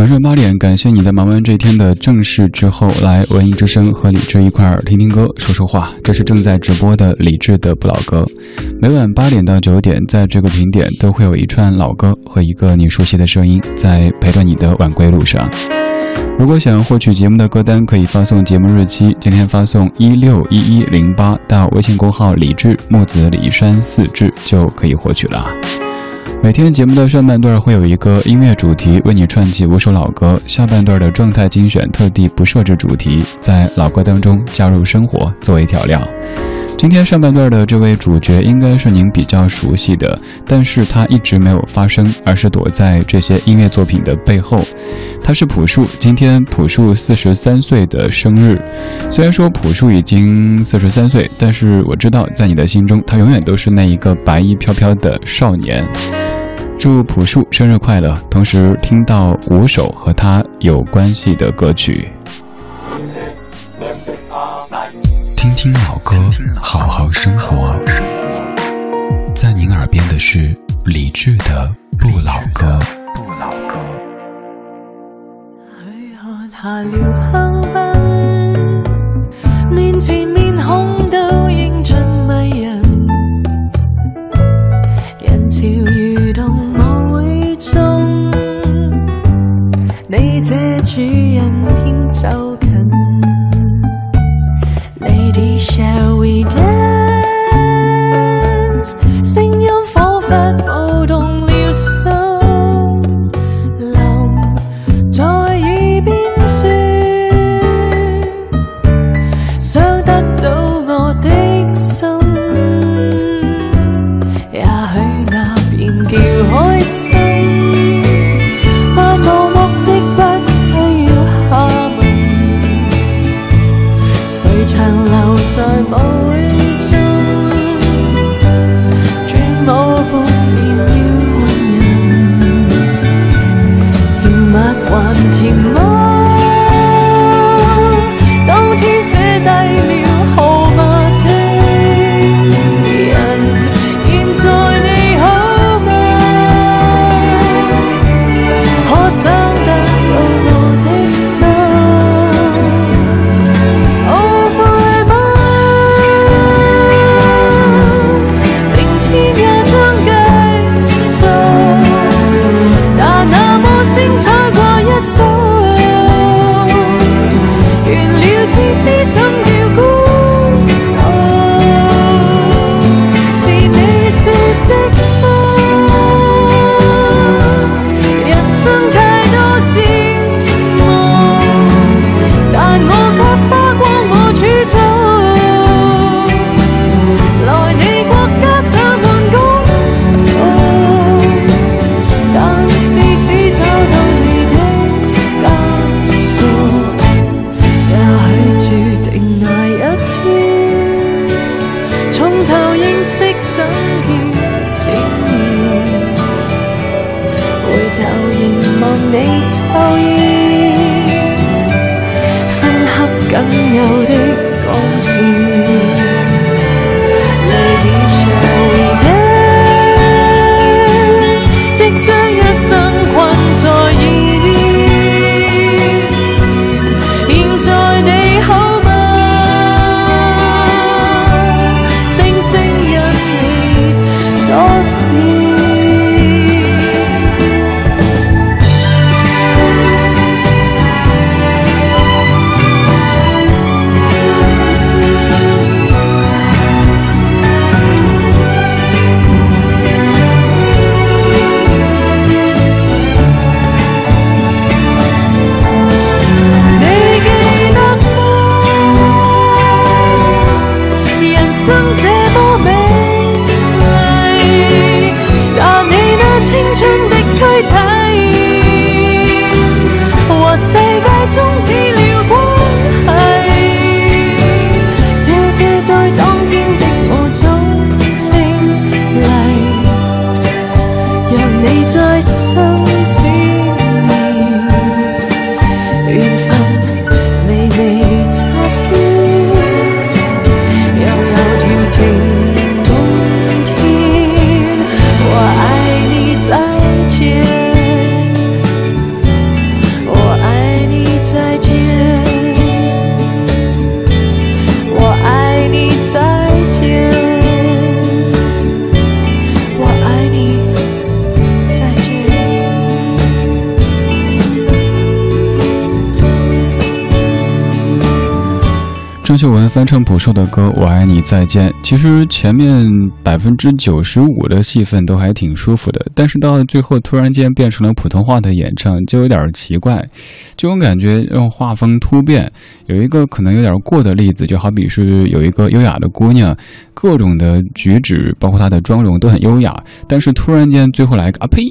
晚上八点，感谢你在忙完这一天的正事之后，来文艺之声和李志一块儿听听歌、说说话。这是正在直播的李志的不老歌。每晚八点到九点，在这个频点都会有一串老歌和一个你熟悉的声音，在陪着你的晚归路上。如果想获取节目的歌单，可以发送节目日期，今天发送一六一一零八到微信公号李志木子李山四志就可以获取了。每天节目的上半段会有一个音乐主题为你串起五首老歌，下半段的状态精选特地不设置主题，在老歌当中加入生活作为调料。今天上半段的这位主角应该是您比较熟悉的，但是他一直没有发声，而是躲在这些音乐作品的背后。他是朴树，今天朴树四十三岁的生日。虽然说朴树已经四十三岁，但是我知道在你的心中，他永远都是那一个白衣飘飘的少年。祝朴树生日快乐！同时听到五首和他有关系的歌曲。听听老歌，好好生活。在您耳边的是理智的不老歌。去看下了色怎叫自然回头凝望你抽烟分刻仅有的光线。翻唱朴树的歌《我爱你再见》，其实前面百分之九十五的戏份都还挺舒服的，但是到最后突然间变成了普通话的演唱，就有点奇怪。这种感觉让画风突变。有一个可能有点过的例子，就好比是有一个优雅的姑娘，各种的举止，包括她的妆容都很优雅，但是突然间最后来个啊呸！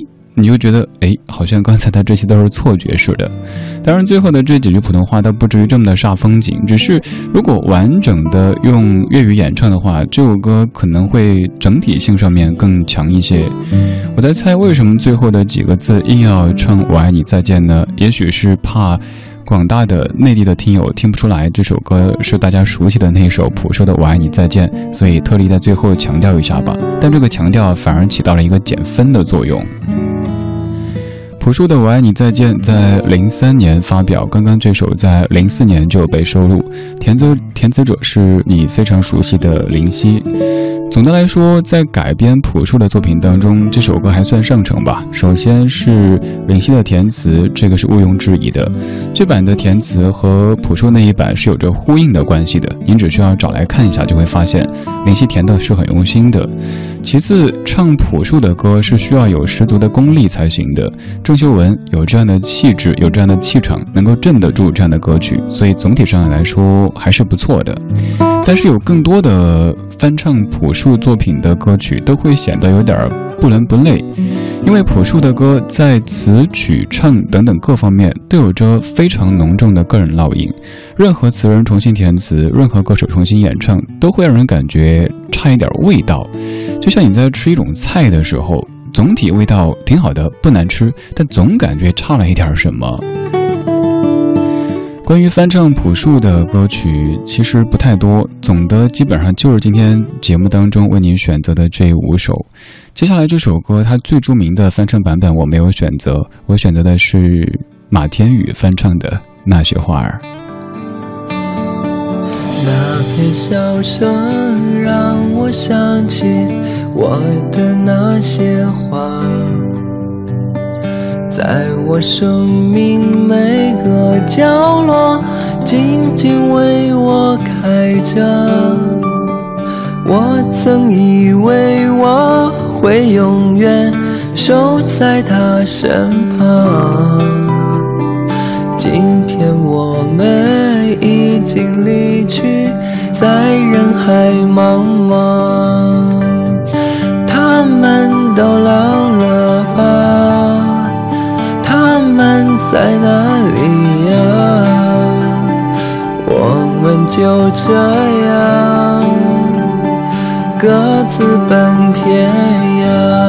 你就觉得，哎，好像刚才他这些都是错觉似的。当然，最后的这几句普通话倒不至于这么的煞风景，只是如果完整的用粤语演唱的话，这首歌可能会整体性上面更强一些。我在猜，为什么最后的几个字硬要唱“我爱你再见”呢？也许是怕广大的内地的听友听不出来这首歌是大家熟悉的那首朴树的“我爱你再见”，所以特地在最后强调一下吧。但这个强调反而起到了一个减分的作用。朴树的《我爱你再见》在零三年发表，刚刚这首在零四年就被收录，填词填词者是你非常熟悉的林夕。总的来说，在改编朴树的作品当中，这首歌还算上乘吧。首先是林夕的填词，这个是毋庸置疑的。这版的填词和朴树那一版是有着呼应的关系的，您只需要找来看一下，就会发现林夕填的是很用心的。其次，唱朴树的歌是需要有十足的功力才行的。郑秀文有这样的气质，有这样的气场，能够镇得住这样的歌曲，所以总体上来说还是不错的。但是有更多的翻唱朴树作品的歌曲都会显得有点不伦不类，因为朴树的歌在词曲唱等等各方面都有着非常浓重的个人烙印。任何词人重新填词，任何歌手重新演唱，都会让人感觉差一点味道。就像你在吃一种菜的时候，总体味道挺好的，不难吃，但总感觉差了一点什么。关于翻唱朴树的歌曲，其实不太多，总的基本上就是今天节目当中为您选择的这五首。接下来这首歌，它最著名的翻唱版本我没有选择，我选择的是马天宇翻唱的《那些花儿》。那片小说让我想起我的那些花。在我生命每个角落，静静为我开着。我曾以为我会永远守在他身旁，今天我们已经离去，在人海茫茫，他们都老了在哪里呀？我们就这样各自奔天涯。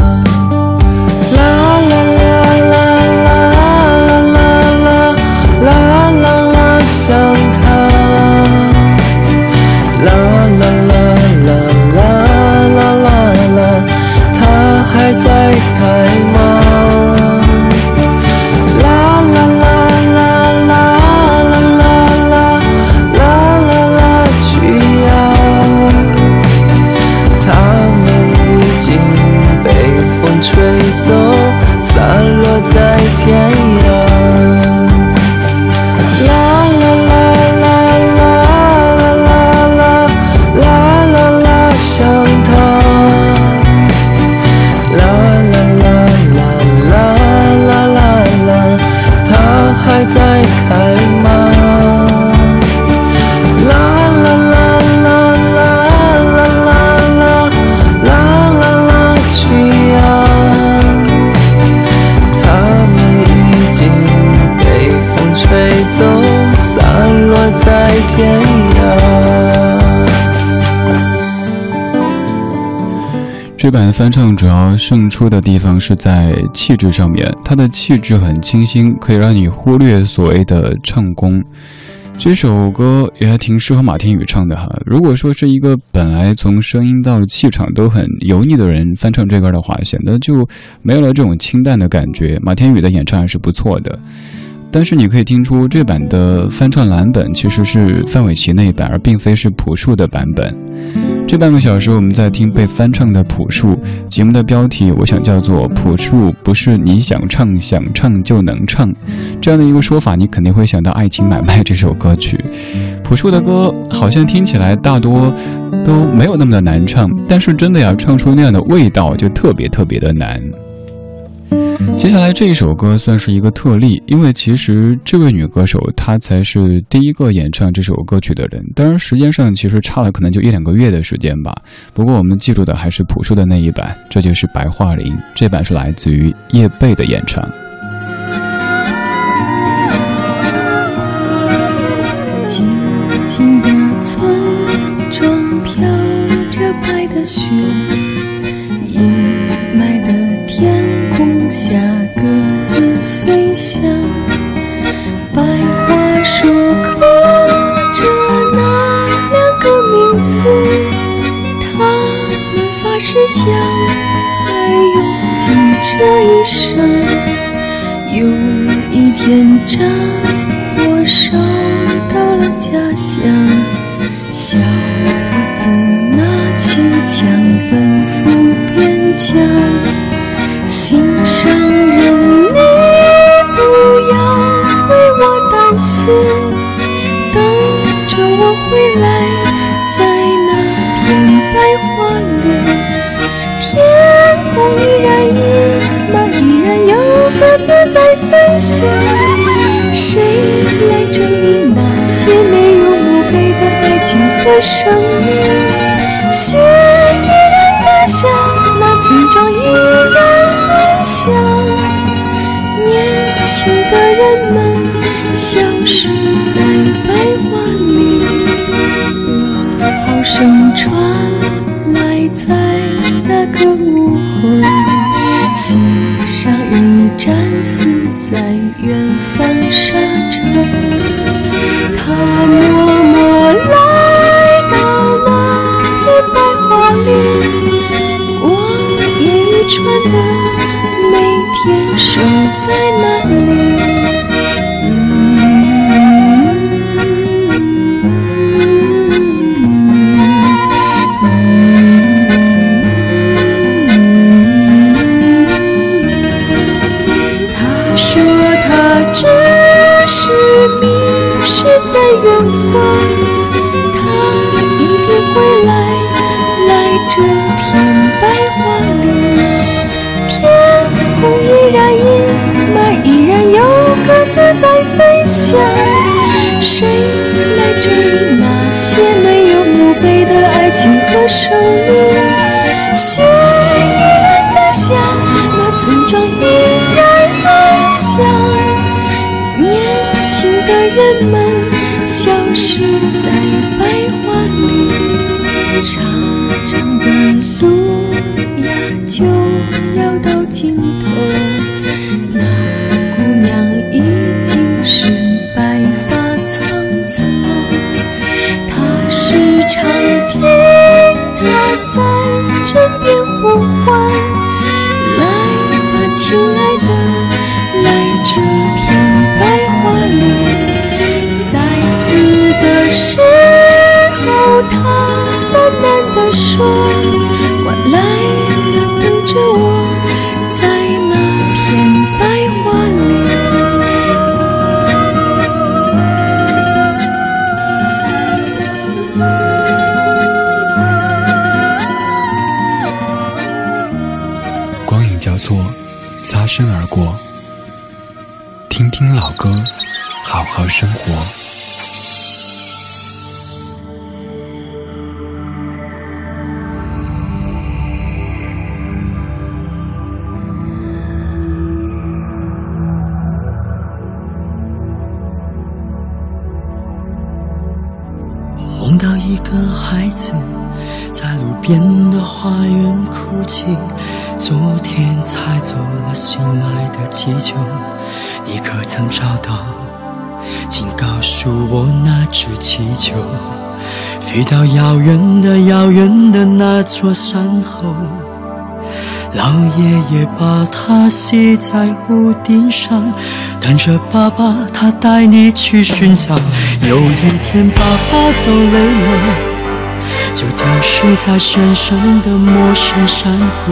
这版的翻唱主要胜出的地方是在气质上面，它的气质很清新，可以让你忽略所谓的唱功。这首歌也还挺适合马天宇唱的哈。如果说是一个本来从声音到气场都很油腻的人翻唱这歌的话，显得就没有了这种清淡的感觉。马天宇的演唱还是不错的。但是你可以听出，这版的翻唱蓝本其实是范玮琪那一版，而并非是朴树的版本。这半个小时，我们在听被翻唱的朴树。节目的标题，我想叫做“朴树不是你想唱想唱就能唱”。这样的一个说法，你肯定会想到《爱情买卖》这首歌曲。朴树的歌好像听起来大多都没有那么的难唱，但是真的要唱出那样的味道，就特别特别的难。接下来这一首歌算是一个特例，因为其实这位女歌手她才是第一个演唱这首歌曲的人。当然，时间上其实差了可能就一两个月的时间吧。不过我们记住的还是朴树的那一版，这就是白桦林。这版是来自于叶蓓的演唱。相爱，用尽这一生。有一天战火烧到了家乡，谁来证明那些没有墓碑的爱情和生？在远方，他一定会来，来这片白桦林。天空依然阴霾，依然有鸽子在飞翔。谁来整理那些没有墓碑的爱情和生光影交错，擦身而过。听听老歌，好好生活。梦到一个孩子在路边的花园哭泣，天才走了心爱的气球，你可曾找到？请告诉我那只气球，飞到遥远的遥远的那座山后。老爷爷把它系在屋顶上，等着爸爸他带你去寻找。有一天爸爸走累了，就丢失在深深的陌生山谷，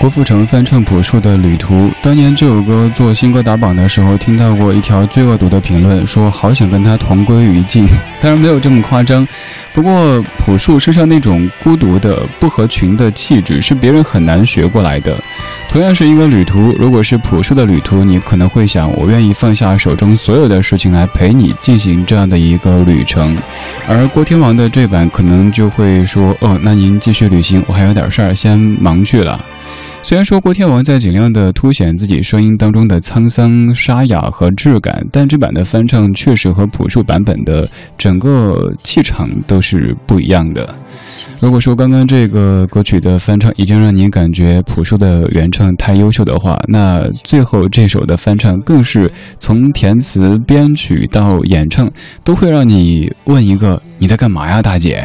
郭富城翻唱朴树的《旅途》，当年这首歌做新歌打榜的时候，听到过一条最恶毒的评论，说好想跟他同归于尽。当然没有这么夸张，不过朴树身上那种孤独的、不合群的气质，是别人很难学过来的。同样是一个旅途，如果是朴树的旅途，你可能会想，我愿意放下手中所有的事情来陪你进行这样的一个旅程。而郭天王的这版可能就会说，哦，那您继续旅行，我还有点事儿，先忙去了。虽然说郭天王在尽量的凸显自己声音当中的沧桑、沙哑和质感，但这版的翻唱确实和朴树版本的整个气场都是不一样的。如果说刚刚这个歌曲的翻唱已经让你感觉朴树的原唱太优秀的话，那最后这首的翻唱更是从填词、编曲到演唱，都会让你问一个：你在干嘛呀，大姐？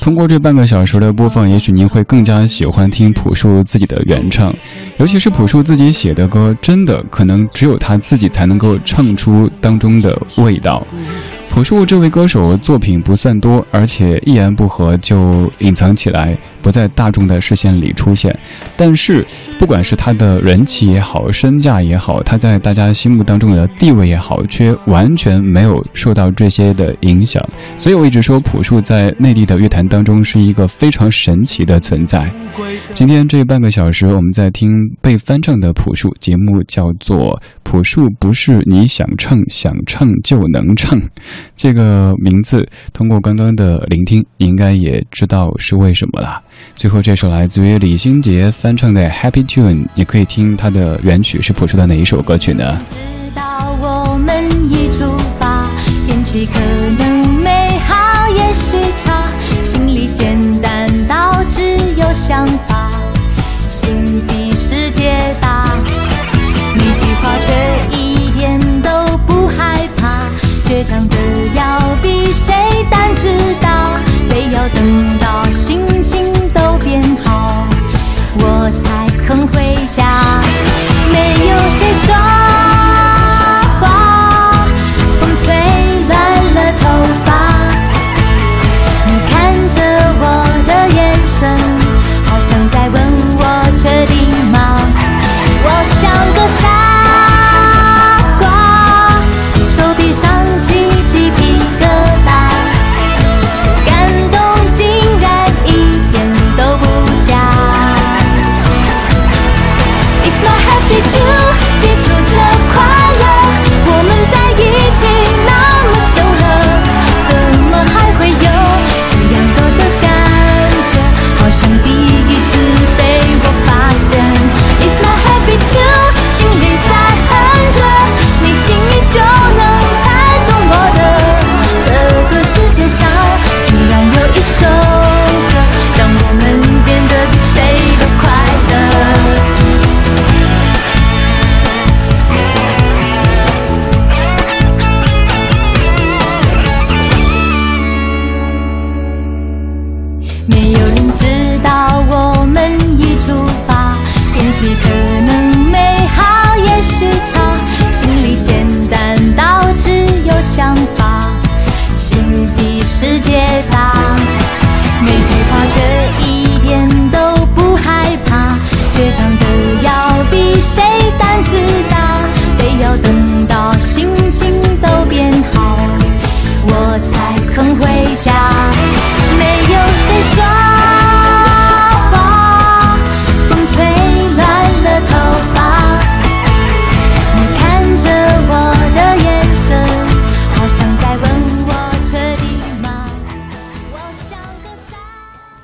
通过这半个小时的播放，也许您会更加喜欢听朴树自己的原唱，尤其是朴树自己写的歌，真的可能只有他自己才能够唱出当中的味道。朴树这位歌手作品不算多，而且一言不合就隐藏起来，不在大众的视线里出现。但是，不管是他的人气也好，身价也好，他在大家心目当中的地位也好，却完全没有受到这些的影响。所以我一直说，朴树在内地的乐坛当中是一个非常神奇的存在。今天这半个小时，我们在听被翻唱的朴树节目，叫做《朴树不是你想唱想唱就能唱》。这个名字通过刚刚的聆听，你应该也知道是为什么了。最后这首来自于李心洁翻唱的《Happy Tune》，你可以听它的原曲是谱出的哪一首歌曲呢？知道我们一出发，天气可能。